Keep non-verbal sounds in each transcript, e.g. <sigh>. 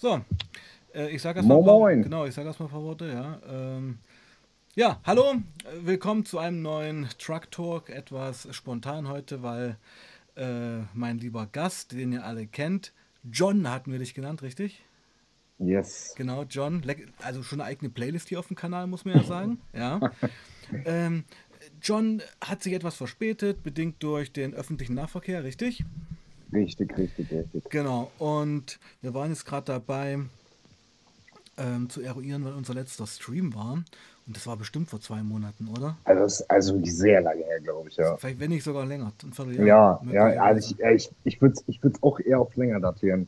So, äh, ich sage erstmal Moin, genau, ich sage erstmal ein paar Worte, ja. Ähm, ja, hallo, äh, willkommen zu einem neuen Truck Talk, etwas spontan heute, weil äh, mein lieber Gast, den ihr alle kennt, John hatten wir dich genannt, richtig? Yes. Genau, John, also schon eine eigene Playlist hier auf dem Kanal, muss man ja sagen, <laughs> ja. Ähm, John hat sich etwas verspätet, bedingt durch den öffentlichen Nahverkehr, richtig? Richtig, richtig, richtig. Genau, und wir waren jetzt gerade dabei ähm, zu eruieren, weil unser letzter Stream war. Und das war bestimmt vor zwei Monaten, oder? Also, das ist also sehr lange her, glaube ich, ja. Vielleicht, wenn nicht sogar länger. Ein Vierteljahr. Ja, ja, also ich, ja, ich, ich würde es ich würd's auch eher auf länger datieren.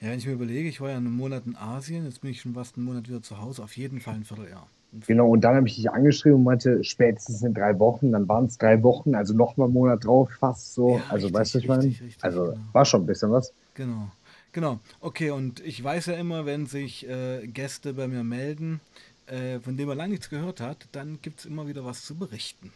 ja, wenn ich mir überlege, ich war ja einen Monat in Asien, jetzt bin ich schon fast einen Monat wieder zu Hause, auf jeden Fall ein Vierteljahr. Genau, und dann habe ich dich angeschrieben und meinte, spätestens in drei Wochen, dann waren es drei Wochen, also nochmal einen Monat drauf, fast so. Ja, also richtig, weißt du, was ich meine? Also genau. war schon ein bisschen was. Genau, genau. Okay, und ich weiß ja immer, wenn sich äh, Gäste bei mir melden, äh, von denen man lange nichts gehört hat, dann gibt es immer wieder was zu berichten.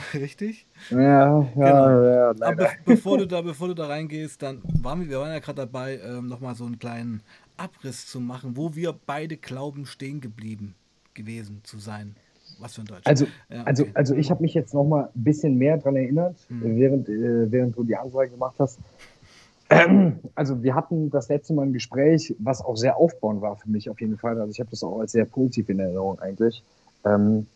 <laughs> Richtig? Ja, ja, Genau. ja, Aber leider. be bevor du da, bevor du da reingehst, dann waren wir, wir waren ja gerade dabei, ähm, nochmal so einen kleinen Abriss zu machen, wo wir beide glauben, stehen geblieben gewesen zu sein. Was für ein Deutsch. Also, Ja, also, okay. also ich habe mich jetzt noch mal ein bisschen mehr dran erinnert, Mhm. während, äh, während du die Ansage gemacht hast. Ähm, <clears throat> also wir hatten das letzte Mal ein Gespräch, was auch sehr aufbauend war für mich auf jeden Fall. Also ich habe das auch als sehr positiv in Erinnerung eigentlich. Ähm,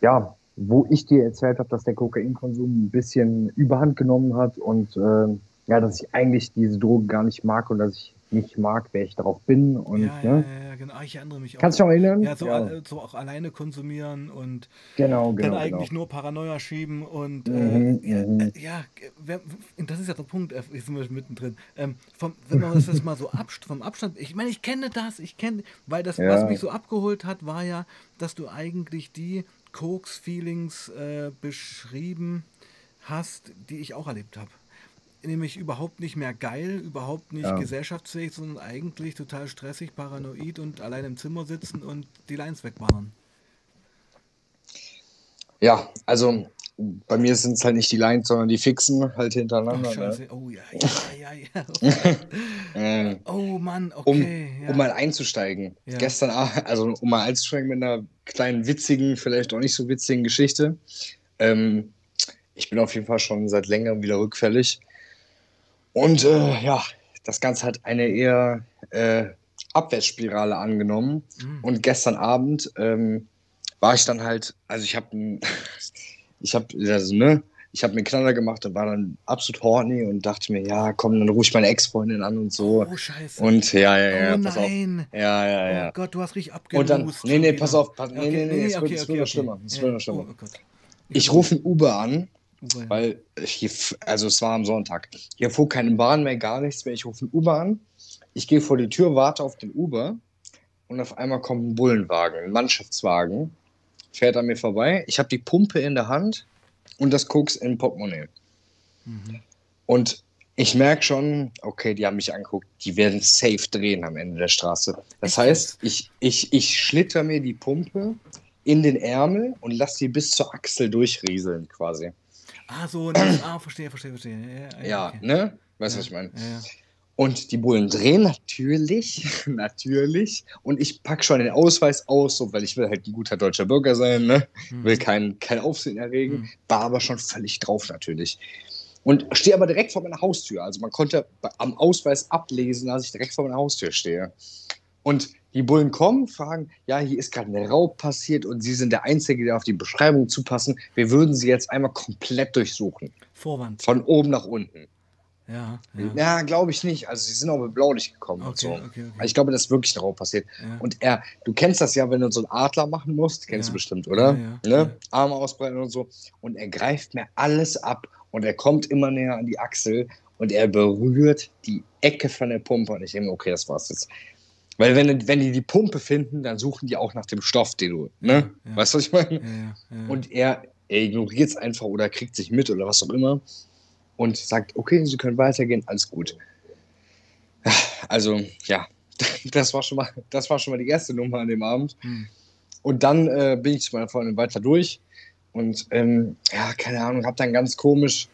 ja, wo ich dir erzählt habe, dass der Kokainkonsum ein bisschen Überhand genommen hat und ähm, ja, dass ich eigentlich diese Droge gar nicht mag und dass ich nicht mag, wer ich darauf bin. Und, ja, ja, ne? ja, ja, genau. Ah, Ich erinnere mich auch. Kannst du dich erinnern? Ja, so, al- so auch alleine konsumieren und genau, dann genau, eigentlich genau. nur Paranoia schieben und Mhm, äh, ja, mhm. äh, ja, wer, das ist ja der Punkt, äh, jetzt sind wir mittendrin. Ähm, vom, wenn man das jetzt mal so abst vom Abstand, ich meine, ich kenne das, ich kenne, weil das, was Ja. mich so abgeholt hat, war ja, dass du eigentlich die Koks-Feelings äh, beschrieben hast, die ich auch erlebt habe. Nämlich überhaupt nicht mehr geil, überhaupt nicht Ja. gesellschaftsfähig, sondern eigentlich total stressig, paranoid und allein im Zimmer sitzen und die Lines wegballern. Ja, also bei mir sind es halt nicht die Lines, sondern die Fixen halt hintereinander. scheiße. Oh ja, ja, ja, ja. Ähm, <laughs> <laughs> Oh Mann, um, okay. ja. um mal einzusteigen. Ja. Gestern, Abend- also um mal einzusteigen mit einer kleinen witzigen, vielleicht auch nicht so witzigen Geschichte. Ähm, ich bin auf jeden Fall schon seit längerem wieder rückfällig. Und äh, ja, das Ganze hat eine eher äh, Abwärtsspirale angenommen. Mm. Und gestern Abend ähm, war ich dann halt, also ich habe, <laughs> ich habe, also ne, ich habe mir Knaller gemacht und war dann absolut horny und dachte mir, ja, komm, dann rufe ich meine Ex-Freundin an und so. Oh, scheiße. Und ja, ja, ja, oh pass auf. nein. Ja, ja, ja. Oh Gott, du hast richtig Und abgelust. dann, nee, nee, pass auf, pass, nee, Okay, nee, nee, es wird, okay, es okay, wird noch schlimmer. Es wird noch schlimmer. Oh, oh. Ich rufe ein Uber an, Uber, weil hier, also es war am Sonntag. Hier fuhr keine Bahn mehr, gar nichts mehr. Ich rufe ein Uber an. Ich gehe vor die Tür, warte auf den Uber und auf einmal kommt ein Bullenwagen, ein Mannschaftswagen, fährt an mir vorbei. Ich habe die Pumpe in der Hand und das Koks im Portemonnaie. Mhm. Und ich merke schon, okay, die haben mich angeguckt, die werden safe drehen am Ende der Straße. Das heißt, ich, ich, ich schlitter mir die Pumpe in den Ärmel und lasse sie bis zur Achsel durchrieseln quasi. Ah, so, das, ah, verstehe, verstehe, verstehe. Ja, ja, Ja, okay. ne? Weißt du, Ja, was ich meine? Ja. Und die Bullen drehen natürlich, <laughs> natürlich. Und ich packe schon den Ausweis aus, so, weil ich will halt ein guter deutscher Bürger sein, ne? Mhm. Will kein, kein Aufsehen erregen. Mhm. War aber schon völlig drauf natürlich. Und stehe aber direkt vor meiner Haustür. Also man konnte am Ausweis ablesen, dass ich direkt vor meiner Haustür stehe. Und die Bullen kommen, fragen, ja, hier ist gerade ein Raub passiert und Sie sind der Einzige, der auf die Beschreibung zupassen. Wir würden Sie jetzt einmal komplett durchsuchen. Vorwand. Von oben nach unten. Ja, ja. Ja, glaube ich nicht. Also sie sind auch mit Blaulicht gekommen und Okay, so. okay, okay. Ich glaube, das ist wirklich darauf passiert. Ja. Und er, du kennst das ja, wenn du so einen Adler machen musst, kennst du bestimmt, oder? Ne? Arme ausbreiten und so. Und er greift mir alles ab und er kommt immer näher an die Achsel und er berührt die Ecke von der Pumpe. Und ich denke, okay, das war's jetzt. Weil wenn, wenn die die Pumpe finden, dann suchen die auch nach dem Stoff, den du, ne? Weißt du, was ich meine? Und er, er ignoriert es einfach oder kriegt sich mit oder was auch immer und sagt, okay, Sie können weitergehen, alles gut. Also, ja, <laughs> das war schon mal, das war schon mal die erste Nummer an dem Abend. Hm. Und dann äh, bin ich zu meiner Freundin weiter durch und ähm, ja, keine Ahnung, habe dann ganz komisch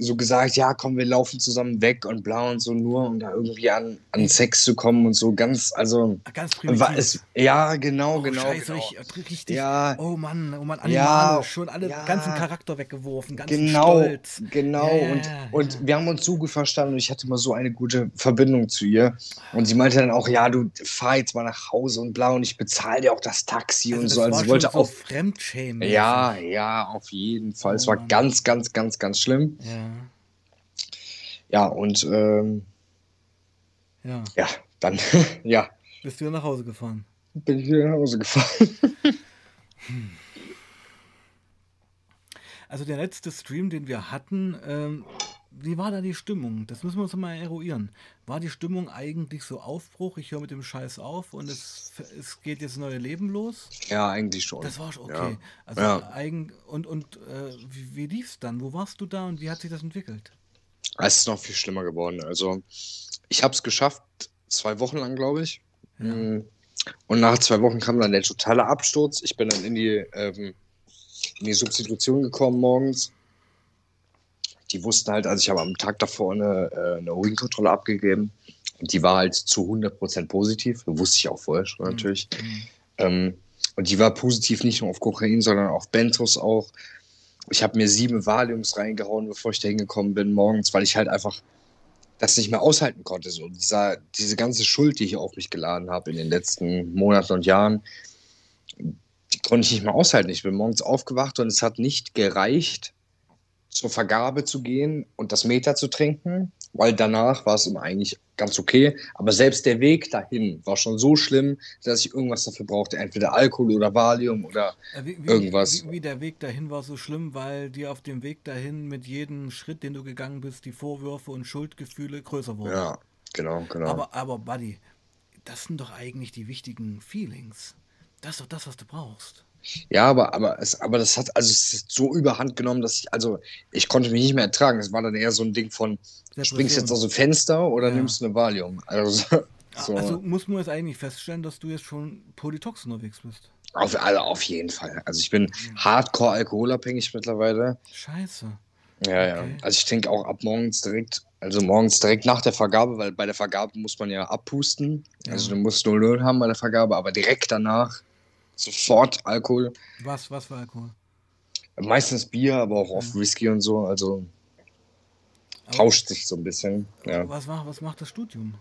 so gesagt, ja, komm, wir laufen zusammen weg und bla und so nur, um da irgendwie an, an Sex zu kommen und so ganz, also. Ganz war es, ja, genau, oh, genau. Scheiße, genau. Ich, richtig. Ja. Oh Mann, oh Mann, animalisch, Ja, schon alle ja. ganzen Charakter weggeworfen, ganz Genau, stolz. genau. Ja, und, und ja. wir haben uns so gut verstanden und ich hatte immer so eine gute Verbindung zu ihr. Und sie meinte dann auch, ja, du fahr jetzt mal nach Hause und bla und ich bezahle dir auch das Taxi Also und das so. Also sie wollte so auch. Fremdschämen. Ja, ja, auf jeden Fall. es Oh war Mann. ganz, ganz, ganz, ganz schlimm. Ja, Ja, und ähm, ja. ja, dann <laughs> ja, Bist du wieder nach Hause gefahren? bin ich wieder nach Hause gefahren. <laughs> Also der letzte Stream, den wir hatten, ähm, wie war da die Stimmung? Das müssen wir uns mal eruieren. War die Stimmung eigentlich so Aufbruch, ich höre mit dem Scheiß auf und es, es geht jetzt neue Leben los? Ja, eigentlich schon. Das war schon Ja. okay. Also Ja. eigen und und äh, wie, wie lief's dann? Wo warst du da und wie hat sich das entwickelt? Es ist noch viel schlimmer geworden. Also, ich habe es geschafft, zwei Wochen lang, glaube ich. Ja. Mm. Und nach zwei Wochen kam dann der totale Absturz. Ich bin dann in die, ähm, in die Substitution gekommen morgens. Die wussten halt, also ich habe am Tag davor eine, äh, eine Urinkontrolle abgegeben. Und die war halt zu 100% positiv. Wusste ich auch vorher schon natürlich. Mhm. Ähm, und die war positiv nicht nur auf Kokain, sondern auf Bentos auch. Ich habe mir sieben Valiums reingehauen, bevor ich da hingekommen bin morgens, weil ich halt einfach das nicht mehr aushalten konnte. So dieser, diese ganze Schuld, die ich auf mich geladen habe in den letzten Monaten und Jahren, die konnte ich nicht mehr aushalten. Ich bin morgens aufgewacht und es hat nicht gereicht, zur Vergabe zu gehen und das Meter zu trinken, weil danach war es immer eigentlich ganz okay. Aber selbst der Weg dahin war schon so schlimm, dass ich irgendwas dafür brauchte. Entweder Alkohol oder Valium oder Wie, wie, Irgendwas. Wie, wie der Weg dahin war so schlimm, weil dir auf dem Weg dahin mit jedem Schritt, den du gegangen bist, die Vorwürfe und Schuldgefühle größer wurden. ja, genau, genau. Aber, aber, Buddy, das sind doch eigentlich die wichtigen Feelings. Das ist doch das, was du brauchst. Ja, aber, aber, es, aber das hat, also es ist so überhand genommen, dass ich, also ich konnte mich nicht mehr ertragen. Es war dann eher so ein Ding von, springst jetzt aus dem Fenster oder Ja. nimmst du eine Valium? Also, so, Also muss man jetzt eigentlich feststellen, dass du jetzt schon polytox unterwegs bist. auf, also auf jeden Fall. Also ich bin hardcore alkoholabhängig mittlerweile. Scheiße. Ja, ja. Okay. Also ich trinke auch ab morgens direkt, also morgens direkt nach der Vergabe, weil bei der Vergabe muss man ja abpusten. Ja. Also du musst 0,0 haben bei der Vergabe, aber direkt danach sofort Alkohol. Was, was für Alkohol? Meistens Bier, aber auch oft Whisky und so. Also Aber tauscht sich so ein bisschen. Ja. Was, macht, was macht das Studium?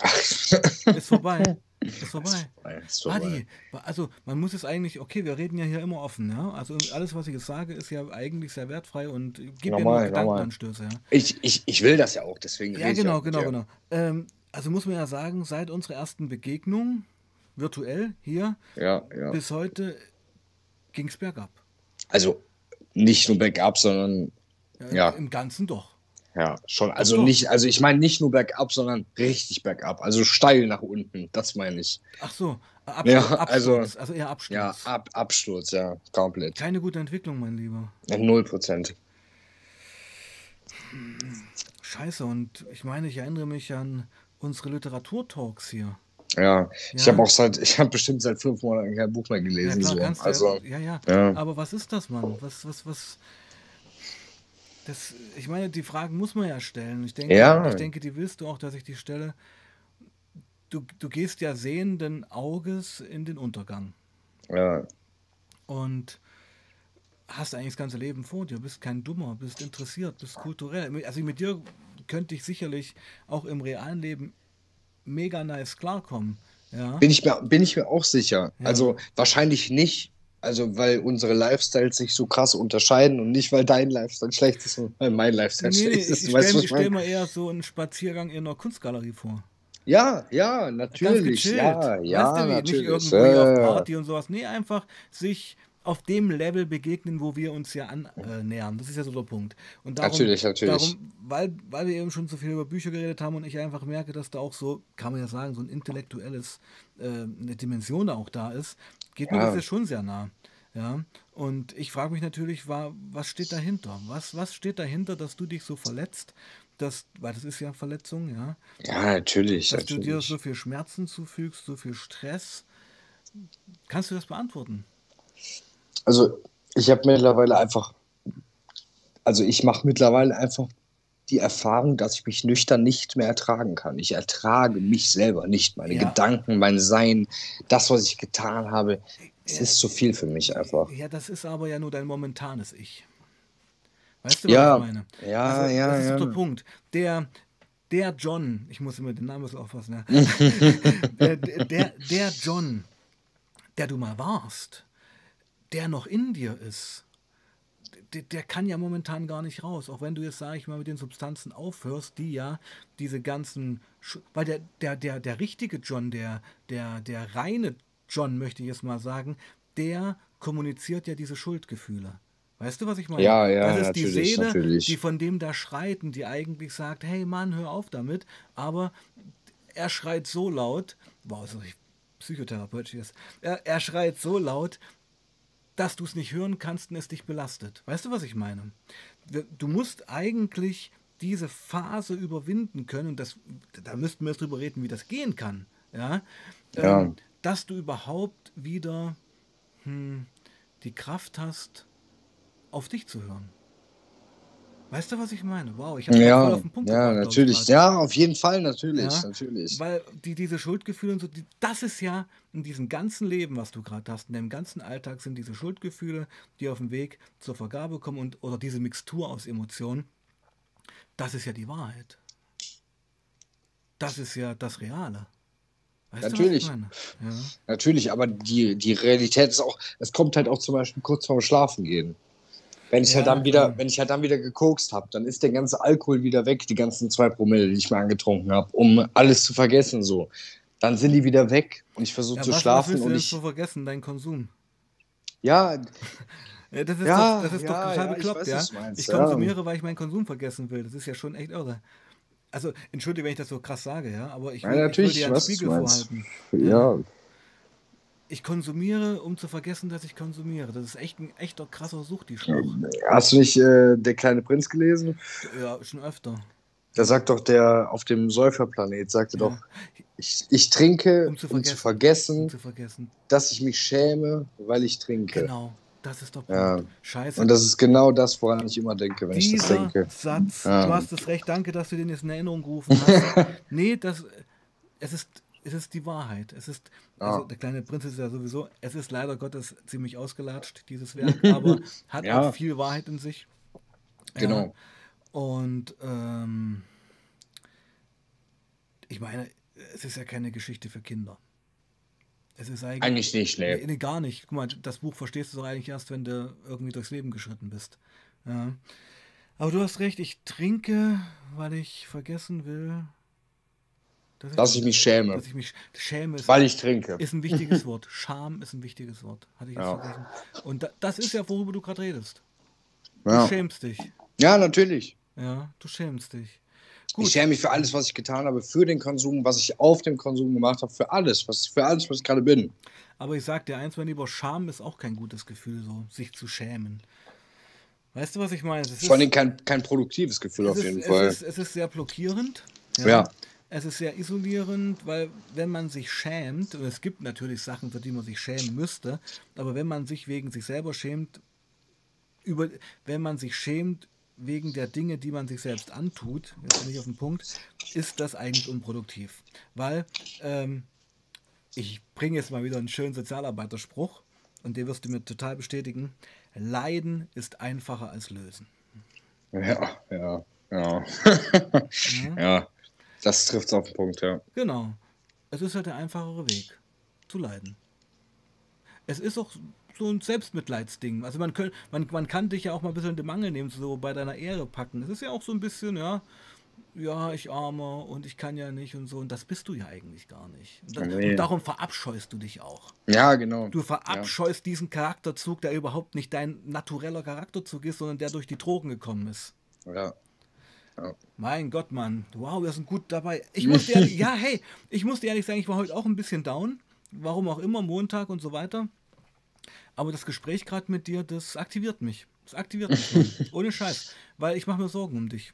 Ach, <laughs> Ist vorbei. Ist vorbei. ist vorbei. Buddy, also man muss es eigentlich, okay, wir reden ja hier immer offen, ja. Also alles, was ich jetzt sage, ist ja eigentlich sehr wertfrei und gibt mir nur Normal, Gedankenanstöße, ja. Ich, ich, ich will das ja auch, deswegen Ja, rede ich genau, genau, genau. Ähm, also muss man ja sagen, seit unserer ersten Begegnung, virtuell hier, Ja, ja. bis heute ging es bergab. Also nicht nur bergab, sondern Ja, Ja. Im Ganzen doch. ja, schon. Also doch. nicht, also ich meine nicht nur bergab, sondern richtig bergab. Also steil nach unten, das meine ich. Ach so, äh, Absturz, Ja, also- Absturz, also eher Absturz. Ja, Ab, Absturz, ja, komplett. Keine gute Entwicklung, mein Lieber. Null Prozent. Scheiße, und ich meine, ich erinnere mich an unsere Literaturtalks hier. Ja, ich Ja. habe auch seit, ich habe bestimmt seit fünf Monaten kein Buch mehr Ja, gelesen. klar, so. Also, ja, ja, ja. ja. Aber was ist das, Mann? Was, was, was? Das, ich meine, die Fragen muss man ja stellen. Ich denke, Ja. ich denke, die willst du auch, dass ich die stelle. Du, du gehst ja sehenden Auges in den Untergang ja, und hast eigentlich das ganze Leben vor dir, bist kein Dummer, bist interessiert, bist kulturell. Also mit dir könnte ich sicherlich auch im realen Leben mega nice klarkommen. Ja. bin ich mir, bin ich mir auch sicher. Ja. Also wahrscheinlich nicht. Also weil unsere Lifestyles sich so krass unterscheiden und nicht, weil dein Lifestyle schlecht ist und weil mein Lifestyle Nee, schlecht ich, ist. ich Weißt stelle mir, ich eher so einen Spaziergang in einer Kunstgalerie vor. Ja, ja, natürlich. Ja, ja, weißt du, natürlich. Nicht irgendwo Ja, auf. Party und sowas. Nee, einfach sich auf dem Level begegnen, wo wir uns ja annähern. Das ist ja so der Punkt. Und darum, Natürlich, natürlich. Darum, weil, weil wir eben schon so viel über Bücher geredet haben und ich einfach merke, dass da auch so, kann man ja sagen, so ein intellektuelles, äh, eine Dimension auch da ist, geht mir Ja. das ja schon sehr nah. Ja, und ich frage mich natürlich, war, was steht dahinter? Was, was steht dahinter, dass du dich so verletzt? Dass, weil das ist ja Verletzung, ja. Ja, natürlich. Dass du dir natürlich. so viel Schmerzen zufügst, so viel Stress. Kannst du das beantworten? Also ich habe mittlerweile einfach, also ich mache mittlerweile einfach die Erfahrung, dass ich mich nüchtern nicht mehr ertragen kann. Ich ertrage mich selber nicht, meine Ja. Gedanken, mein Sein, das, was ich getan habe. Es ist zu viel für mich einfach. Ja, das ist aber ja nur dein momentanes Ich. Weißt du, Ja, was ich meine? ja, also, ja, Das ist ja. der Punkt. Der, der John, ich muss immer den Namen so aufpassen, ja. der, <laughs> der, der John, der du mal warst, der noch in dir ist, der, der kann ja momentan gar nicht raus. Auch wenn du jetzt, sage ich mal, mit den Substanzen aufhörst, die ja diese ganzen. Weil der, der, der, der richtige John, der, der, der reine John, möchte ich jetzt mal sagen, der kommuniziert ja diese Schuldgefühle. Weißt du, was ich meine? Ja, ja, Das ist die Seele, natürlich. die von dem da schreit und die eigentlich sagt, hey Mann, hör auf damit. Aber er schreit so laut, wow, so psychotherapeutisch ist, er, er schreit so laut, dass du es nicht hören kannst und es dich belastet. Weißt du, was ich meine? Du musst eigentlich diese Phase überwinden können, und das, da müssten wir jetzt drüber reden, wie das gehen kann. Ja? Ja. Ähm, dass du überhaupt wieder hm, die Kraft hast, auf dich zu hören. Weißt du, was ich meine? Wow, ich habe voll Ja, auf den Punkt ja, gebracht, natürlich. Ja, auf jeden Fall, natürlich, Ja, natürlich. Weil die, diese Schuldgefühle und so, die, das ist ja in diesem ganzen Leben, was du gerade hast, in deinem ganzen Alltag sind diese Schuldgefühle, die auf dem Weg zur Vergabe kommen und oder diese Mixtur aus Emotionen, das ist ja die Wahrheit. Das ist ja das Reale. Weißt Natürlich. Du, was ich meine? ja. Natürlich, aber die, die Realität ist auch, es kommt halt auch zum Beispiel kurz vorm Schlafen gehen. Wenn ich Ja, halt dann wieder, klar. wenn ich halt dann wieder gekokst habe, dann ist der ganze Alkohol wieder weg, die ganzen zwei Promille, die ich mir angetrunken habe, um alles zu vergessen so. Dann sind die wieder weg und ich versuche Ja, zu was, was schlafen willst du und denn ich, so vergessen? Dein Konsum. ja, <laughs> Ja, das ist Ja, doch, das ist doch ja, total ja, ich bekloppt, weiß, ja. was du Ich ja. konsumiere, weil ich meinen Konsum vergessen will. Das ist ja schon echt irre. Also, entschuldige, wenn ich das so krass sage, ja, aber ich ja, will, natürlich, ich will dir einen was Spiegel du vorhalten. Ja, Ich konsumiere, um zu vergessen, dass ich konsumiere. Das ist echt ein echter krasser Suchti-Spruch. Hast du nicht äh, Der kleine Prinz gelesen? Ja, schon öfter. Da sagt doch der auf dem Säuferplanet, sagte Ja. doch, ich, ich trinke, Um zu um zu vergessen. vergessen, Um zu vergessen. dass ich mich schäme, weil ich trinke. Genau, das ist Punkt. Ja. Scheiße. Und das ist genau das, woran ich immer denke, wenn ich das Dieser denke. Satz, Ja. du hast es recht, danke, dass du den jetzt in Erinnerung gerufen hast. <laughs> nee, das, es, ist, es ist die Wahrheit. Es ist, also Ja. der kleine Prinz ist ja sowieso, es ist leider Gottes ziemlich ausgelatscht, dieses Werk, <laughs> aber hat Ja. auch viel Wahrheit in sich. Genau. Ja. Und ähm, ich meine, es ist ja keine Geschichte für Kinder. Es ist eigentlich, Eigentlich nicht, nee. nee, gar nicht. Guck mal, das Buch verstehst du doch eigentlich erst, wenn du irgendwie durchs Leben geschritten bist. Ja. Aber du hast recht, ich trinke, weil ich vergessen will, dass Dass ich mich schäme, dass ich mich schäme. Ist, weil ich trinke. ist ein wichtiges Wort. Scham ist ein wichtiges Wort. Hatte ich jetzt Ja. vergessen. Und da, das ist ja, worüber du gerade redest. Du Ja, schämst dich. ja natürlich. Ja, du schämst dich. Ich Gut. schäme mich für alles, was ich getan habe, für den Konsum, was ich auf dem Konsum gemacht habe, für alles, was, für alles, was ich gerade bin. Aber ich sag dir eins, mein lieber, Scham ist auch kein gutes Gefühl, so sich zu schämen. Weißt du, was ich meine? Es Vor allem kein, kein produktives Gefühl es auf ist, jeden es Fall. Ist, es ist sehr blockierend. Ja. Es ist sehr isolierend, weil wenn man sich schämt, und es gibt natürlich Sachen, für die man sich schämen müsste, aber wenn man sich wegen sich selber schämt, über, wenn man sich schämt wegen der Dinge, die man sich selbst antut, jetzt bin ich auf den Punkt, ist das eigentlich unproduktiv. Weil, ähm, ich bringe jetzt mal wieder einen schönen Sozialarbeiterspruch und den wirst du mir total bestätigen. Leiden ist einfacher als lösen. Ja, ja, ja. <laughs> Ja? ja, das trifft es auf den Punkt, ja. Genau. Es ist halt der einfachere Weg, zu leiden. Es ist auch so ein Selbstmitleidsding. Also man, könnt, man, man kann dich ja auch mal ein bisschen in den Mangel nehmen, so bei deiner Ehre packen. Es ist ja auch so ein bisschen, ja, ja, ich armer und ich kann ja nicht und so. Und das bist du ja eigentlich gar nicht. Und, da, Nee. und darum verabscheust du dich auch. Ja, genau. Du verabscheust diesen Charakterzug, der überhaupt nicht dein natureller Charakterzug ist, sondern der durch die Drogen gekommen ist. Ja. Mein Gott, Mann. Wow, wir sind gut dabei. Ich <laughs> muss dir ehrlich, ja, hey, ich muss dir ehrlich sagen, ich war heute auch ein bisschen down. Warum auch immer, Montag und so weiter. Aber das Gespräch gerade mit dir, das aktiviert mich. Das aktiviert mich. Mann. <laughs> Ohne Scheiß. Weil ich mache mir Sorgen um dich.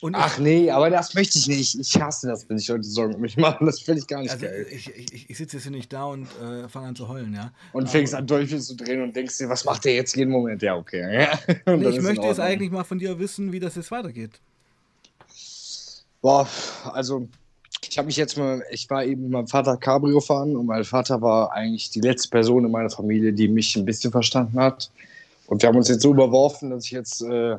Und Ach nee, aber das möchte ich nicht. Ich hasse das, wenn ich Leute Sorgen um mich machen. Das finde ich gar nicht also geil. ich, ich, ich sitze jetzt hier nicht da und äh, fange an zu heulen, ja. Und fängst an, Teufel zu drehen und denkst dir, was macht der jetzt jeden Moment? Ja, okay. Ja. <laughs> Nee, ich möchte jetzt eigentlich mal von dir wissen, wie das jetzt weitergeht. Boah, also ich habe mich jetzt mal, ich war eben mit meinem Vater Cabrio fahren und mein Vater war eigentlich die letzte Person in meiner Familie, die mich ein bisschen verstanden hat. Und wir haben uns jetzt so überworfen, dass ich jetzt äh,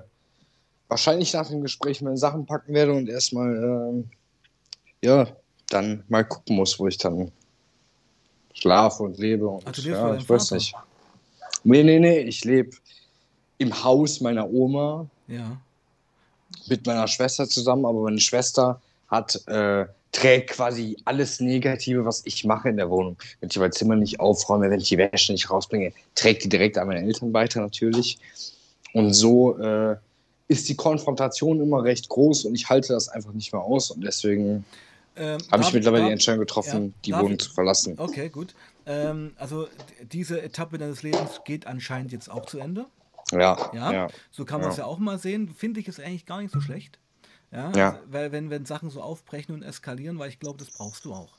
wahrscheinlich nach dem Gespräch meine Sachen packen werde und erstmal, ähm, ja, dann mal gucken muss, wo ich dann schlafe und lebe. Und, Ach, ja, ich weiß Vater? nicht. Nee, nee, nee, ich lebe im Haus meiner Oma Ja. Mit meiner Schwester zusammen, aber meine Schwester hat, äh, trägt quasi alles Negative, was ich mache in der Wohnung. Wenn ich mein Zimmer nicht aufräume, wenn ich die Wäsche nicht rausbringe, trägt die direkt an meine Eltern weiter natürlich. Und so äh, ist die Konfrontation immer recht groß und ich halte das einfach nicht mehr aus und deswegen Ähm, habe ich mittlerweile die Entscheidung getroffen, ja, die Wohnung ich- zu verlassen. Okay, gut. Ähm, also diese Etappe deines Lebens geht anscheinend jetzt auch zu Ende. Ja, Ja, ja. so kann man es Ja. ja auch mal sehen. Finde ich es eigentlich gar nicht so schlecht. Ja, Ja. Also, weil wenn, wenn Sachen so aufbrechen und eskalieren, weil ich glaube, das brauchst du auch.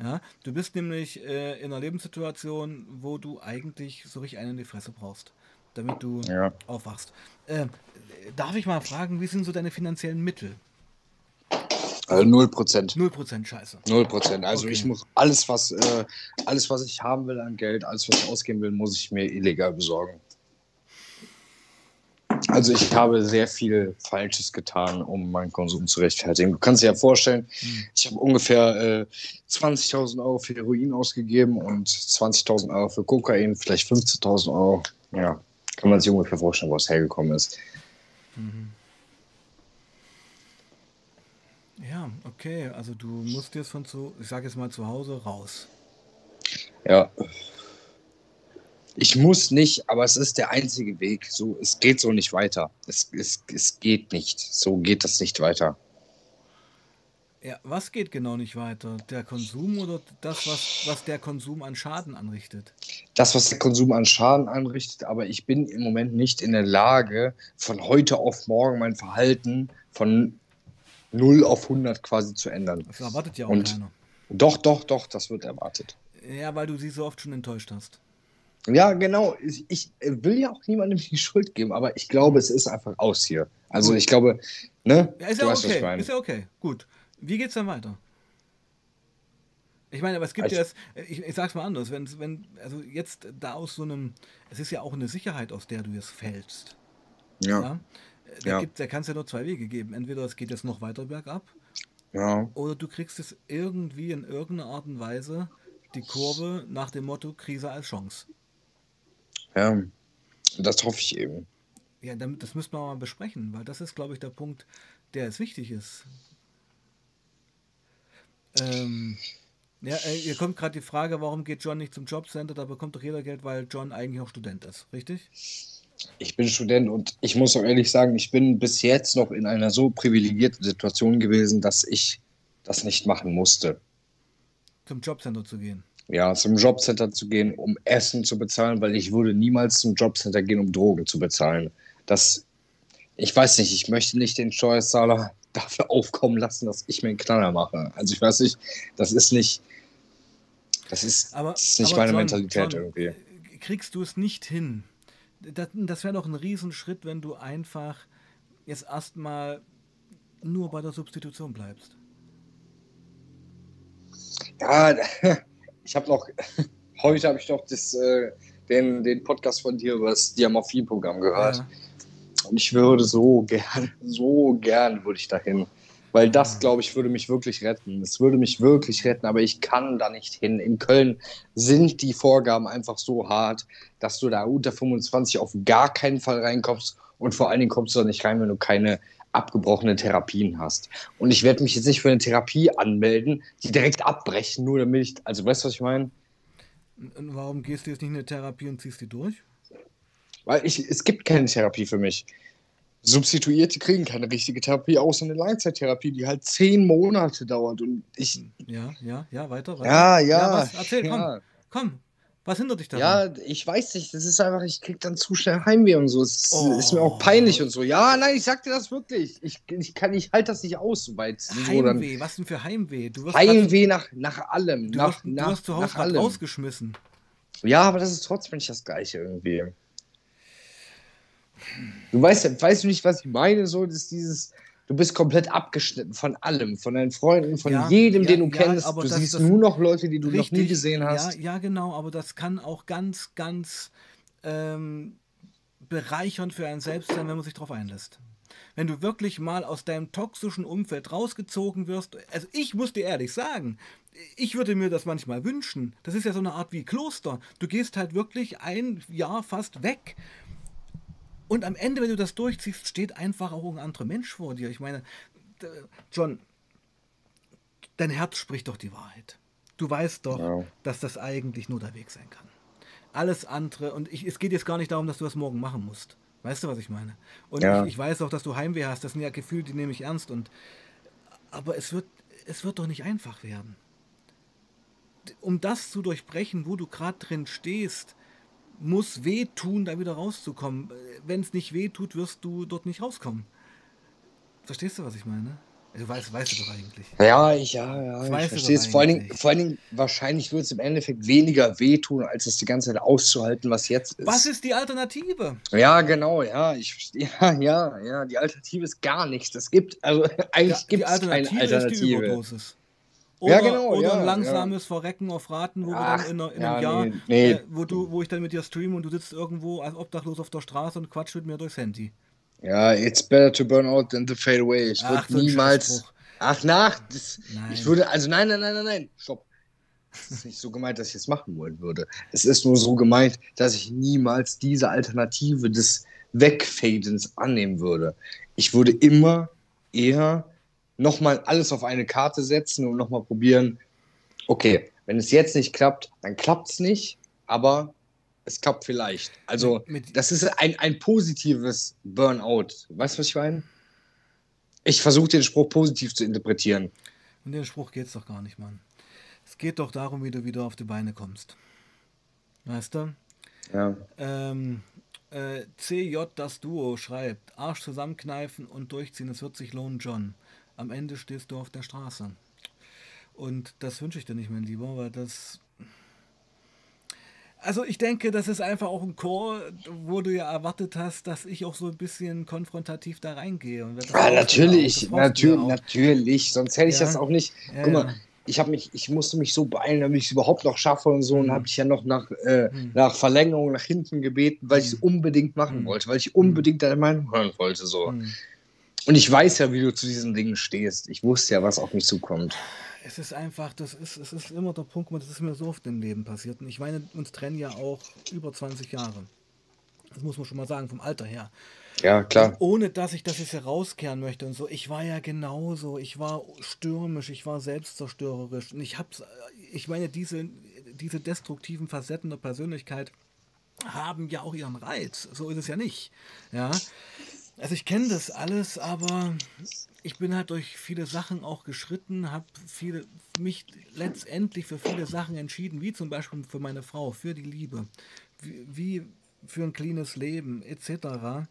Ja, du bist nämlich äh, in einer Lebenssituation, wo du eigentlich so richtig einen in die Fresse brauchst, damit du Ja. aufwachst. Äh, darf ich mal fragen, wie sind so deine finanziellen Mittel? Also 0 Prozent. 0% Scheiße. Null Prozent. Also Okay. ich muss alles, was äh, alles, was ich haben will an Geld, alles, was ich ausgeben will, muss ich mir illegal besorgen. Also ich habe sehr viel Falsches getan, um meinen Konsum zu rechtfertigen. Du kannst dir ja vorstellen, Hm. ich habe ungefähr äh, 20.000 Euro für Heroin ausgegeben und 20.000 Euro für Kokain, vielleicht 15.000 Euro. Ja, kann man sich ungefähr vorstellen, wo es hergekommen ist. Ja, okay. Also du musst jetzt von zu, ich sage jetzt mal zu Hause raus. Ja. Ich muss nicht, aber es ist der einzige Weg. So, es geht so nicht weiter. Es, es, es geht nicht. So geht das nicht weiter. Ja, was geht genau nicht weiter? Der Konsum oder das, was, was der Konsum an Schaden anrichtet? Das, was der Konsum an Schaden anrichtet, aber ich bin im Moment nicht in der Lage, von heute auf morgen mein Verhalten von 0 auf 100 quasi zu ändern. Das erwartet ja auch Und- keiner. Doch, doch, doch, das wird erwartet. Ja, weil du sie so oft schon enttäuscht hast. Ja, genau. Ich, ich will ja auch niemandem die Schuld geben, aber ich glaube, es ist einfach aus hier. Also ich glaube, ne? Ja, ist du ja weißt, was ich okay. meine. Ist ja okay. Gut. Wie geht's dann weiter? Ich meine, aber es gibt Ich- ja, es, ich, ich sag's mal anders, wenn, wenn, also jetzt da aus so einem, es ist ja auch eine Sicherheit, aus der du jetzt fällst. Ja, Ja? Da, Ja. gibt, da kann es ja nur zwei Wege geben. Entweder es geht jetzt noch weiter bergab ja. oder du kriegst es irgendwie in irgendeiner Art und Weise die Kurve nach dem Motto Krise als Chance. Ja, das hoffe ich eben. Ja, damit, das müssen wir mal besprechen, weil das ist, glaube ich, der Punkt, der jetzt wichtig ist. Ähm, ja, äh, hier kommt gerade die Frage, warum geht John nicht zum Jobcenter? Da bekommt doch jeder Geld, weil John eigentlich auch Student ist, richtig? Ich bin Student und ich muss auch ehrlich sagen, ich bin bis jetzt noch in einer so privilegierten Situation gewesen, dass ich das nicht machen musste. Zum Jobcenter zu gehen. Ja, zum Jobcenter zu gehen, um Essen zu bezahlen, weil ich würde niemals zum Jobcenter gehen, um Drogen zu bezahlen. Das, ich weiß nicht, ich möchte nicht den Steuerzahler <laughs> dafür aufkommen lassen, dass ich mir einen Knaller mache. Also ich weiß nicht, das ist nicht, das ist, Aber, das ist nicht meine John, Mentalität John, irgendwie. Kriegst du es nicht hin? Das, das wäre doch ein Riesenschritt, wenn du einfach jetzt erstmal nur bei der Substitution bleibst. Ja, <laughs> ich habe noch, <laughs> heute habe ich noch das, äh, den, den Podcast von dir über das Diamorphin-Programm gehört. Ja. Und ich würde so gern, <laughs> so gern würde ich dahin. Weil das, glaube ich, würde mich wirklich retten. Es würde mich wirklich retten, aber ich kann da nicht hin. In Köln sind die Vorgaben einfach so hart, dass du da unter 25 auf gar keinen Fall reinkommst. Und vor allen Dingen kommst du da nicht rein, wenn du keine abgebrochenen Therapien hast. Und ich werde mich jetzt nicht für eine Therapie anmelden, die direkt abbrechen, nur damit ich, also weißt du, was ich meine? Und warum gehst du jetzt nicht in eine Therapie und ziehst die durch? Weil ich, es gibt keine Therapie für mich. Substituierte kriegen keine richtige Therapie, außer eine Langzeittherapie, die halt zehn Monate dauert. Und ich, Ja, ja, ja, weiter, weiter. ja, ja, was? Erzähl, komm, ja. komm. Was hindert dich daran? Ja, ich weiß nicht. Das ist einfach, ich krieg dann zu schnell Heimweh und so. Es oh. ist mir auch peinlich und so. Ja, nein, ich sag dir das wirklich. Ich, ich kann, ich halte das nicht aus, so weit. Heimweh, so was denn für Heimweh? Heimweh nach, nach allem. Du nach, wirst, nach, du wirst zu Hause rausgeschmissen. Ja, aber das ist trotzdem nicht das Gleiche irgendwie. Du weißt, weißt du nicht, was ich meine? So, dass dieses, du bist komplett abgeschnitten von allem, von deinen Freunden, von ja, jedem, ja, den du ja, kennst. Du das, siehst das, nur noch Leute, die du richtig, noch nie gesehen hast. Ja, genau, aber das kann auch ganz, ganz ähm, bereichernd für einen selbst sein, wenn man sich darauf einlässt. Wenn du wirklich mal aus deinem toxischen Umfeld rausgezogen wirst, also ich muss dir ehrlich sagen, ich würde mir das manchmal wünschen. Das ist ja so eine Art wie Kloster. Du gehst halt wirklich ein Jahr fast weg und am Ende, wenn du das durchziehst, steht einfach auch ein anderer Mensch vor dir. Ich meine, John, dein Herz spricht doch die Wahrheit. Du weißt doch, ja. dass das eigentlich nur der Weg sein kann. Alles andere, und ich, es geht jetzt gar nicht darum, dass du das morgen machen musst. Weißt du, was ich meine? Und ja. ich, ich, weiß auch, dass du Heimweh hast. Das sind ja Gefühle, die nehme ich ernst. Und, aber es wird, es wird doch nicht einfach werden. Um das zu durchbrechen, wo du gerade drin stehst, muss wehtun, da wieder rauszukommen. Wenn es nicht wehtut, wirst du dort nicht rauskommen. Verstehst du, was ich meine? Du weißt, weißt du doch eigentlich. Ja, ich, ja, ja. Das ich verstehe es. Vor allen, Dingen, vor allen Dingen, wahrscheinlich wird es im Endeffekt weniger wehtun, als es die ganze Zeit auszuhalten, was jetzt ist. Was ist die Alternative? Ja, genau, ja. Ich, <laughs> ja, ja, ja. Die Alternative ist gar nichts. Es gibt, also eigentlich ja, gibt es keine Alternative. Ist die Überdosis. Oder, ja, genau, oder ja, ein langsames ja. Verrecken auf Raten, wo Ach, wir dann in, in einem Jahr, nee, nee. Äh, wo, du, wo ich dann mit dir streame und du sitzt irgendwo als Obdachlos auf der Straße und quatscht mit mir durchs Handy. Ja, it's better to burn out than to fade away. Ich würde niemals. Ach, nach. Das, ich würde, also nein, nein, nein, nein, nein. Stopp. Es ist nicht so gemeint, dass ich es machen wollen würde. Es ist nur so gemeint, dass ich niemals diese Alternative des Wegfadens annehmen würde. Ich würde immer eher nochmal alles auf eine Karte setzen und nochmal probieren, okay, wenn es jetzt nicht klappt, dann klappt es nicht, aber es klappt vielleicht. Also, das ist ein, ein positives Burnout. Weißt du, was ich meine? Ich versuche den Spruch positiv zu interpretieren. Und den Spruch geht es doch gar nicht, Mann. Es geht doch darum, wie du wieder auf die Beine kommst. Weißt du? Ja. Ähm, äh, CJ das Duo schreibt: Arsch zusammenkneifen und durchziehen, es wird sich lohnen, John am Ende stehst du auf der Straße. Und das wünsche ich dir nicht, mein Lieber, weil das. Also ich denke, das ist einfach auch ein Chor, wo du ja erwartet hast, dass ich auch so ein bisschen konfrontativ da reingehe. ja, natürlich, natürlich, natürlich. Sonst hätte ich ja. das auch nicht. Ja, Guck mal, ich habe mich, ich musste mich so beeilen, damit ich es überhaupt noch schaffe und so. Mhm. Und habe ich ja noch nach, äh, mhm. nach Verlängerung nach hinten gebeten, weil ich es mhm. unbedingt machen mhm. wollte, weil ich unbedingt deine Meinung hören wollte. So. Und ich weiß ja, wie du zu diesen Dingen stehst. Ich wusste ja, was auf mich zukommt. Es ist einfach, das ist, es ist immer der Punkt, das ist mir so oft im Leben passiert. Und ich meine, uns trennen ja auch über 20 Jahre. Das muss man schon mal sagen, vom Alter her. Ja, klar. Und ohne dass ich das jetzt herauskehren möchte und so. Ich war ja genauso. Ich war stürmisch, ich war selbstzerstörerisch. Und ich hab's, ich meine, diese, diese destruktiven Facetten der Persönlichkeit haben ja auch ihren Reiz. So ist es ja nicht. Ja. Also ich kenne das alles, aber ich bin halt durch viele Sachen auch geschritten, habe mich letztendlich für viele Sachen entschieden, wie zum Beispiel für meine Frau, für die Liebe, wie, wie für ein cleanes Leben etc.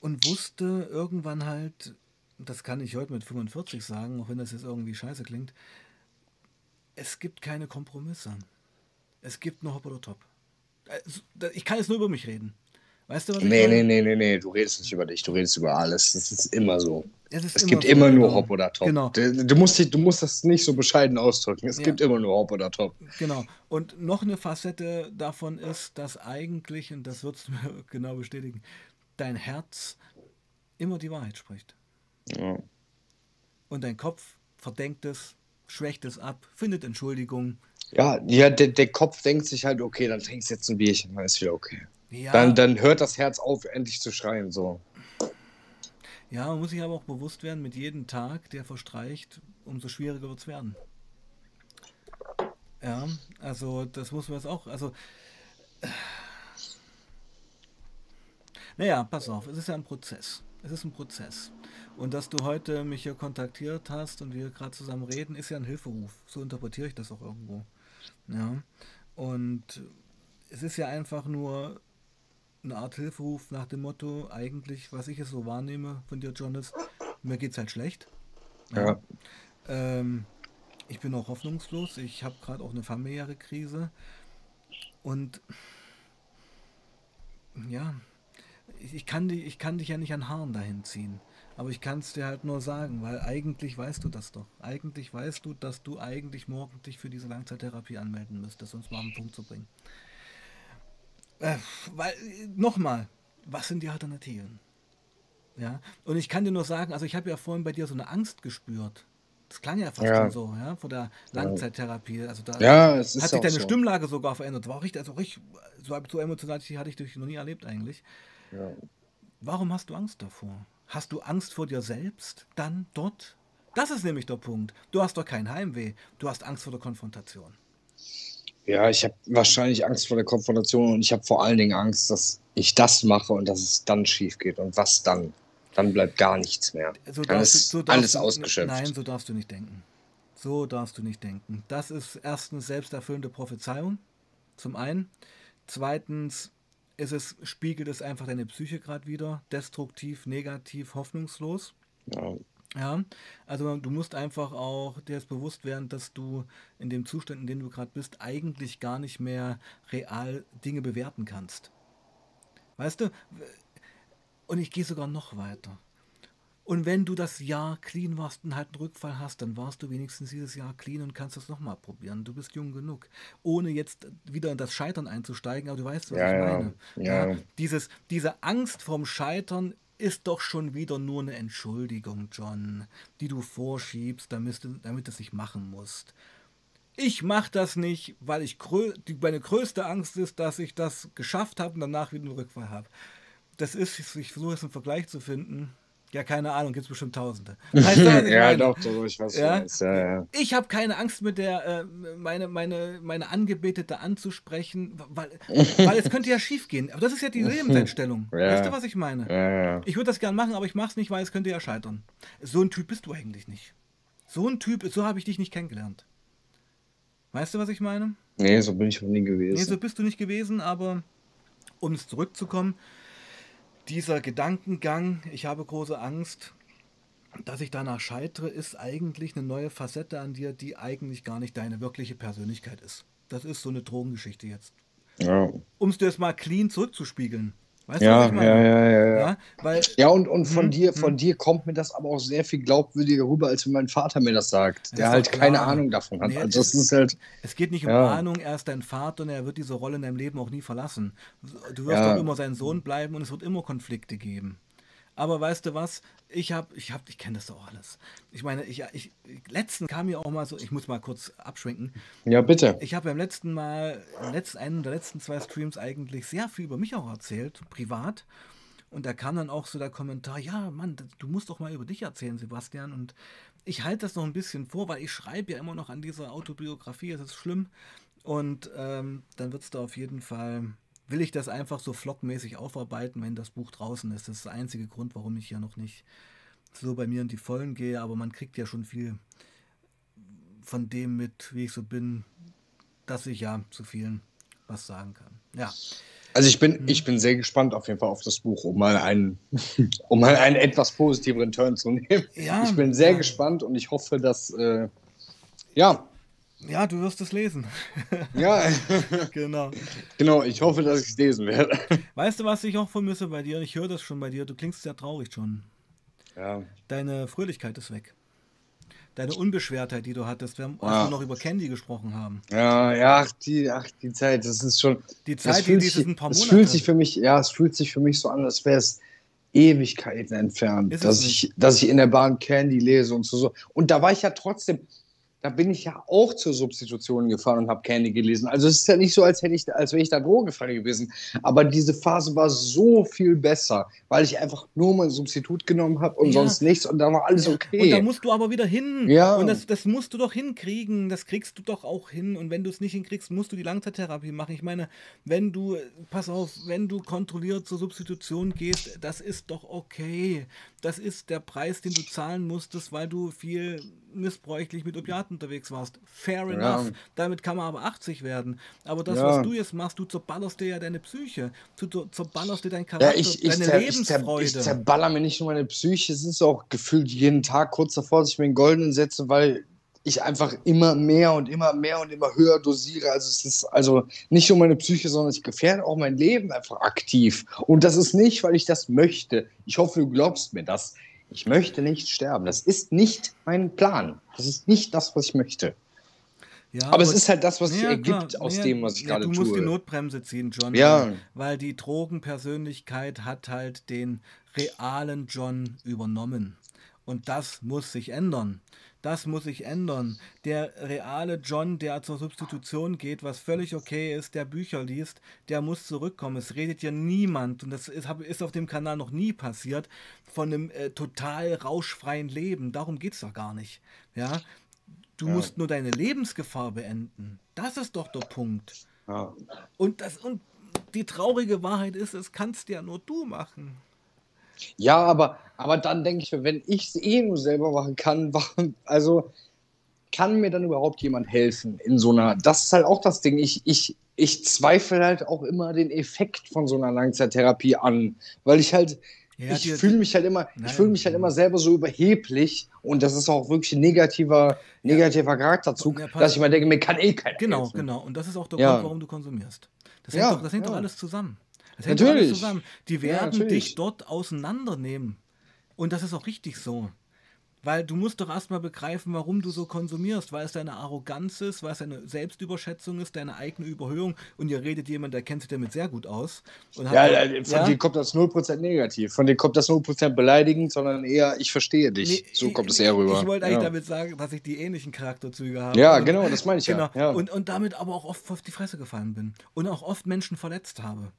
Und wusste irgendwann halt, das kann ich heute mit 45 sagen, auch wenn das jetzt irgendwie scheiße klingt, es gibt keine Kompromisse. Es gibt nur Hop oder Top. Äh, ich kann jetzt nur über mich reden. Weißt du, was ich nee, meine? Nee, nee, nee, nee, du redest nicht über dich, du redest über alles. Das ist immer so. Es, es immer gibt so, immer genau. nur Hop oder Top. Genau. Du, musst, du musst das nicht so bescheiden ausdrücken. Es ja. gibt immer nur Hop oder Top. Genau. Und noch eine Facette davon ist, dass eigentlich, und das würdest du <laughs> mir genau bestätigen, dein Herz immer die Wahrheit spricht. Ja. Und dein Kopf verdenkt es, schwächt es ab, findet Entschuldigung. Ja, ja der, der Kopf denkt sich halt, okay, dann trinkst du jetzt ein Bierchen, dann ist wieder okay. Ja. Dann, dann hört das Herz auf, endlich zu schreien. So. Ja, man muss sich aber auch bewusst werden, mit jedem Tag, der verstreicht, umso schwieriger wird es werden. Ja, also das muss man jetzt auch, also naja, pass auf, es ist ja ein Prozess. Es ist ein Prozess. Und dass du heute mich hier kontaktiert hast und wir gerade zusammen reden, ist ja ein Hilferuf. So interpretiere ich das auch irgendwo. Ja. Und es ist ja einfach nur eine Art Hilferuf nach dem Motto, eigentlich, was ich jetzt so wahrnehme von dir, Jonas, mir geht es halt schlecht. Ja. Ähm, ich bin auch hoffnungslos. Ich habe gerade auch eine familiäre Krise. Und ja, ich, ich, kann dich, ich kann dich ja nicht an Haaren dahin ziehen. Aber ich kann es dir halt nur sagen, weil eigentlich weißt du das doch. Eigentlich weißt du, dass du eigentlich morgen dich für diese Langzeittherapie anmelden müsstest, um es mal auf den Punkt zu bringen. Äh, weil, nochmal, was sind die Alternativen? Ja, und ich kann dir nur sagen, also ich habe ja vorhin bei dir so eine Angst gespürt. Das klang ja fast Ja. schon so, ja, vor der Langzeittherapie. Also da Ja, hat sich deine so. Stimmlage sogar verändert. War richtig, also richtig, so, so emotional hatte ich dich noch nie erlebt eigentlich. Ja. Warum hast du Angst davor? Hast du Angst vor dir selbst dann dort? Das ist nämlich der Punkt. Du hast doch kein Heimweh. Du hast Angst vor der Konfrontation. Ja, ich habe wahrscheinlich Angst vor der Konfrontation und ich habe vor allen Dingen Angst, dass ich das mache und dass es dann schief geht. Und was dann? Dann bleibt gar nichts mehr. So Dann ist so alles du- ausgeschöpft. Nein, so darfst du nicht denken. So darfst du nicht denken. Das ist erstens selbsterfüllende Prophezeiung. Zum einen. Zweitens ist es, spiegelt es einfach deine Psyche gerade wieder. Destruktiv, negativ, hoffnungslos. Ja. Ja, also du musst einfach auch dir jetzt bewusst werden, dass du in dem Zustand, in dem du gerade bist, eigentlich gar nicht mehr real Dinge bewerten kannst. Weißt du? Und ich gehe sogar noch weiter. Und wenn du das Jahr clean warst und halt einen Rückfall hast, dann warst du wenigstens dieses Jahr clean und kannst das nochmal probieren. Du bist jung genug. Ohne jetzt wieder in das Scheitern einzusteigen, aber du weißt, was Ja, ich ja. meine. Ja. Dieses, diese Angst vorm Scheitern ist doch schon wieder nur eine Entschuldigung, John, die du vorschiebst, damit, damit es nicht machen musst. Ich mache das nicht, weil ich die, meine größte Angst ist, dass ich das geschafft habe und danach wieder einen Rückfall habe. Das ist, ich versuche jetzt einen Vergleich zu finden. Ja, keine Ahnung, gibt es bestimmt Tausende. <laughs> Weißt du, was ich ja, meine? doch, doch, ich weiß, Ja? was. Ja, ja. Ich habe keine Angst mit der, äh, meine, meine, meine Angebetete anzusprechen, weil, weil es könnte ja schief gehen. Aber das ist ja die <laughs> Lebenseinstellung. Ja. Weißt du, was ich meine? Ich würde das gern machen, aber ich mache es nicht, weil es könnte ja scheitern. So ein Typ bist du eigentlich nicht. So ein Typ, so habe ich dich nicht kennengelernt. Weißt du, was ich meine? Nee, so bin ich noch nie gewesen. Nee, so bist du nicht gewesen, aber um es zurückzukommen, dieser Gedankengang, ich habe große Angst, dass ich danach scheitere, ist eigentlich eine neue Facette an dir, die eigentlich gar nicht deine wirkliche Persönlichkeit ist. Das ist so eine Drogengeschichte jetzt. ja. Um es dir jetzt mal clean zurückzuspiegeln. Weißt du, Ja, was ja, ich meine? ja, ja, ja. Weil Ja, und, und von Hm, dir, hm. von dir kommt mir das aber auch sehr viel glaubwürdiger rüber, als wenn mein Vater mir das sagt, der halt doch keine klar. Ahnung davon hat. Nee, also das ist halt, Es geht nicht um Ja. Ahnung, er ist dein Vater und er wird diese Rolle in deinem Leben auch nie verlassen. Du wirst Ja. auch immer sein Sohn bleiben und es wird immer Konflikte geben. Aber weißt du was? Ich habe, ich habe, ich kenne das doch alles. Ich meine, ich, ich, letzten kam mir auch mal so, ich muss mal kurz abschwenken. ja bitte. Ich habe beim letzten Mal, im letzten, einen der letzten zwei Streams eigentlich sehr viel über mich auch erzählt, privat. Und da kam dann auch so der Kommentar, ja, Mann, du musst doch mal über dich erzählen, Sebastian. Und ich halte das noch ein bisschen vor, weil ich schreibe ja immer noch an dieser Autobiografie, es ist schlimm. Und ähm, dann wird es da auf jeden Fall, will ich das einfach so vlogmäßig aufarbeiten, wenn das Buch draußen ist. Das ist der einzige Grund, warum ich ja noch nicht so bei mir in die Vollen gehe. Aber man kriegt ja schon viel von dem mit, wie ich so bin, dass ich ja zu vielen was sagen kann. Ja, Also ich Mhm. bin, ich bin sehr gespannt auf jeden Fall auf das Buch, um mal einen, <laughs> um mal einen etwas positiveren Turn zu nehmen. Ja, ich bin sehr ja. gespannt und ich hoffe, dass, äh, ja, ja, du wirst es lesen. ja, <laughs> genau. genau, ich hoffe, dass ich es lesen werde. Weißt du, was ich auch vermisse bei dir? Ich höre das schon bei dir. Du klingst sehr traurig schon. Ja, Deine Fröhlichkeit ist weg. Deine Unbeschwertheit, die du hattest, wir haben, als Ah. wir noch über Candy gesprochen haben. ja, ja, ach, die, ach, die Zeit, das ist schon, Die Zeit, die dieses ein paar Monate. fühlt sich für mich, ja, es fühlt sich für mich so an, als wäre es Ewigkeiten entfernt, Ist es dass ich, dass ich in der Bahn Candy lese und so, so. Und da war ich ja trotzdem, da bin ich ja auch zur Substitution gefahren und habe Candy gelesen. Also es ist ja nicht so, als hätte ich, als wäre ich da drogefrei gewesen. Aber diese Phase war so viel besser, weil ich einfach nur mein Substitut genommen habe und Ja. sonst nichts und da war alles Und da okay. musst du aber wieder hin. Ja. Und das, das musst du doch hinkriegen. Das kriegst du doch auch hin. Und wenn du es nicht hinkriegst, musst du die Langzeittherapie machen. Ich meine, wenn du, pass auf, wenn du kontrolliert zur Substitution gehst, das ist doch okay. Das ist der Preis, den du zahlen musstest, weil du viel missbräuchlich mit Opiaten unterwegs warst. Fair Ja. enough. Damit kann man aber 80 werden. Aber das, Ja. was du jetzt machst, du zerballerst dir ja deine Psyche. Du, zerballerst dir deinen Ja, Charakter, ich, ich, deine zer, ich, zer, Lebensfreude. ich zerballer mir nicht nur meine Psyche, es ist auch gefühlt jeden Tag kurz davor, dass ich mir einen goldenen setze, weil ich einfach immer mehr und immer mehr und immer höher dosiere. Also es ist also nicht nur meine Psyche, sondern ich gefährde auch mein Leben einfach aktiv. Und das ist nicht, weil ich das möchte. Ich hoffe, du glaubst mir das. Ich möchte nicht sterben. Das ist nicht mein Plan. Das ist nicht das, was ich möchte. ja, Aber es ist halt das, was sich Ja, ergibt klar. aus Ja, dem, was ich gerade Du tue. musst die Notbremse ziehen, John. Ja. Weil, weil die Drogenpersönlichkeit hat halt den realen John übernommen. Und das muss sich ändern. Das muss sich ändern. Der reale John, der zur Substitution geht, was völlig okay ist, der Bücher liest, der muss zurückkommen. Es redet ja niemand, und das ist, auf dem Kanal noch nie passiert, von einem äh, total rauschfreien Leben. Darum geht es doch gar nicht. Ja? Du Ja. musst nur deine Lebensgefahr beenden. Das ist doch der Punkt. Ja. Und, das, und die traurige Wahrheit ist, es kannst ja nur du machen. Ja, aber, aber dann denke ich mir, wenn ich es eh nur selber machen kann, <laughs> warum, also kann mir dann überhaupt jemand helfen in so einer, das ist halt auch das Ding, ich, ich, ich zweifle halt auch immer den Effekt von so einer Langzeittherapie an, weil ich halt, Ja, ich fühle mich halt immer, Nein. ich fühle mich halt immer selber so überheblich und das ist auch wirklich ein negativer, negativer Charakterzug, Ja, pass- dass ich mal denke, mir kann eh keiner Genau, helfen. genau. Und das ist auch der Ja. Grund, warum du konsumierst. Das hängt, doch, das hängt doch alles zusammen. Das hängt doch alles Natürlich. zusammen. Die Ja, werden natürlich. dich dort auseinandernehmen. Und das ist auch richtig so. Weil du musst doch erstmal begreifen, warum du so konsumierst, weil es deine Arroganz ist, weil es deine Selbstüberschätzung ist, deine eigene Überhöhung. Und ihr redet jemand, der kennt sich damit sehr gut aus. Ja, da- ja, von dir kommt das 0% negativ. Von dir kommt das 0% beleidigend, sondern eher, ich verstehe dich. Nee, so kommt ich- es eher rüber. Ich wollte eigentlich ja. damit sagen, dass ich die ähnlichen Charakterzüge habe. Ja, Und- genau, das meine ich Genau. ja. ja. Und, und damit aber auch oft auf die Fresse gefallen bin. Und auch oft Menschen verletzt habe.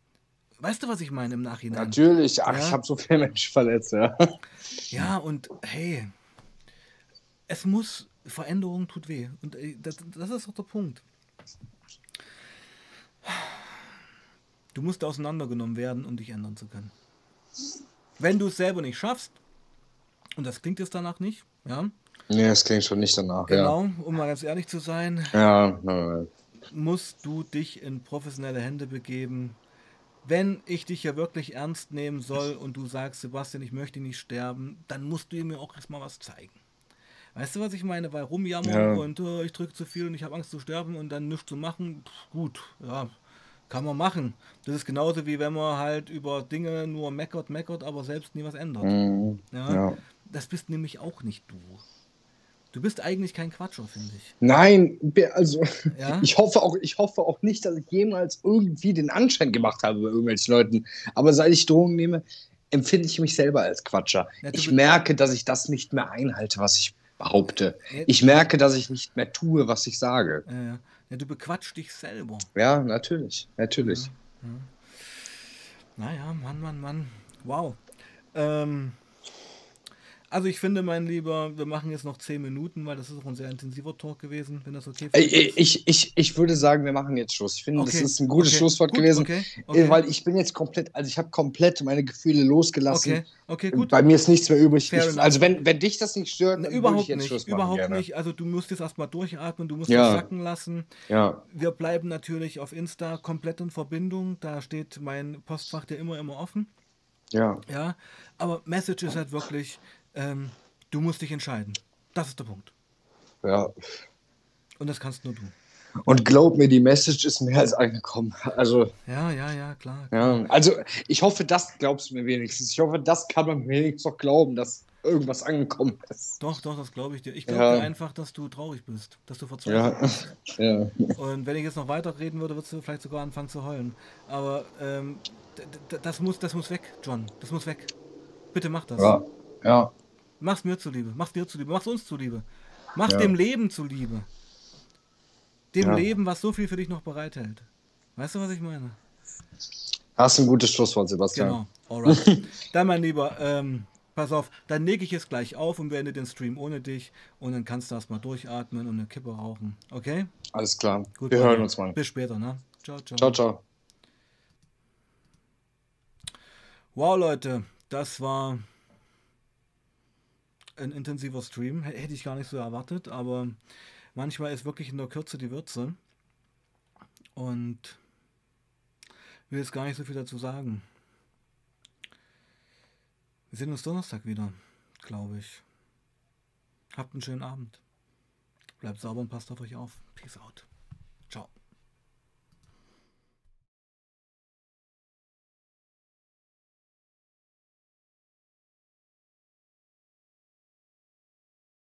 Weißt du, was ich meine im Nachhinein? Natürlich, ach, Ja. ich habe so viele Menschen verletzt, ja. Ja, und hey, es muss, Veränderung tut weh. Und das, das ist doch der Punkt. Du musst auseinandergenommen werden, um dich ändern zu können. Wenn du es selber nicht schaffst, und das klingt jetzt danach nicht, ja, Nee, das klingt schon nicht danach, genau, um mal ganz ehrlich zu sein, ja. Ja, ja. musst du dich in professionelle Hände begeben. Wenn ich dich ja wirklich ernst nehmen soll und du sagst, Sebastian, ich möchte nicht sterben, dann musst du mir auch erstmal was zeigen. Weißt du, was ich meine? Weil rumjammern Ja. und oh, ich drücke zu viel und ich habe Angst zu sterben und dann nichts zu machen, pff, gut, ja, kann man machen. Das ist genauso wie wenn man halt über Dinge nur meckert, meckert, aber selbst nie was ändert. Mhm. Ja? ja. Das bist nämlich auch nicht du. Du bist eigentlich kein Quatscher, finde ich. Nein, also Ja? <laughs> ich hoffe auch, ich hoffe auch nicht, dass ich jemals irgendwie den Anschein gemacht habe bei irgendwelchen Leuten. Aber seit ich Drogen nehme, empfinde ich mich selber als Quatscher. Ja, Ich merke, dass ich das nicht mehr einhalte, was ich behaupte. Ja. Ich merke, dass ich nicht mehr tue, was ich sage. Ja, du bequatschst dich selber. Ja, natürlich, natürlich. Naja, Mann, Mann, Mann. Wow. Ähm, also ich finde, mein Lieber, wir machen jetzt noch 10 Minuten, weil das ist auch ein sehr intensiver Talk gewesen, wenn das okay für dich ist. Ich, ich, ich würde sagen, wir machen jetzt Schluss. Ich finde, das Okay, ist ein gutes okay, Schlusswort gut, gewesen. okay, Äh, okay. Weil ich bin jetzt komplett, also ich habe komplett meine Gefühle losgelassen. Okay, okay, gut. Bei mir ist nichts mehr übrig. Ich, also wenn, wenn dich das nicht stört, Na, dann würde ich überhaupt jetzt nicht, Schluss machen. überhaupt gerne. nicht. Also du musst jetzt erstmal durchatmen, du musst Ja. das sacken lassen. Ja, Wir bleiben natürlich auf Insta komplett in Verbindung. Da steht mein Postfach dir immer, immer offen. ja. Ja, aber Message ist halt wirklich, ähm, du musst dich entscheiden. Das ist der Punkt. ja. Und das kannst nur du. Und glaub mir, die Message ist mehr als angekommen. Also, Ja, ja, ja, klar. ja. Also, ich hoffe, das glaubst du mir wenigstens. Ich hoffe, das kann man wenigstens noch glauben, dass irgendwas angekommen ist. Doch, doch, das glaube ich dir. Ich glaube Ja. einfach, dass du traurig bist, dass du verzweifelt Ja. bist. Ja. Und wenn ich jetzt noch weiter reden würde, würdest du vielleicht sogar anfangen zu heulen. Aber ähm, das, muss, das muss weg, John. Das muss weg. Bitte mach das. Ja. Ja. Mach's mir zuliebe. Mach's dir zuliebe. Mach's uns zuliebe. Mach Ja. dem Leben zuliebe. Dem Ja. Leben, was so viel für dich noch bereithält. Weißt du, was ich meine? Hast ein gutes Schlusswort, Sebastian. Genau. Alright. dann, mein Lieber, ähm, pass auf, dann lege ich jetzt gleich auf und beende den Stream ohne dich und dann kannst du erstmal durchatmen und eine Kippe rauchen. Okay? Alles klar. Gut, Wir hören uns mal. Bis später, ne? Ciao, ciao. Ciao, ciao. Wow, Leute, das war ein intensiver Stream. Hätte ich gar nicht so erwartet, aber manchmal ist wirklich in der Kürze die Würze. Und will jetzt gar nicht so viel dazu sagen. Wir sehen uns Donnerstag wieder, glaube ich. Habt einen schönen Abend. Bleibt sauber und passt auf euch auf. Peace out.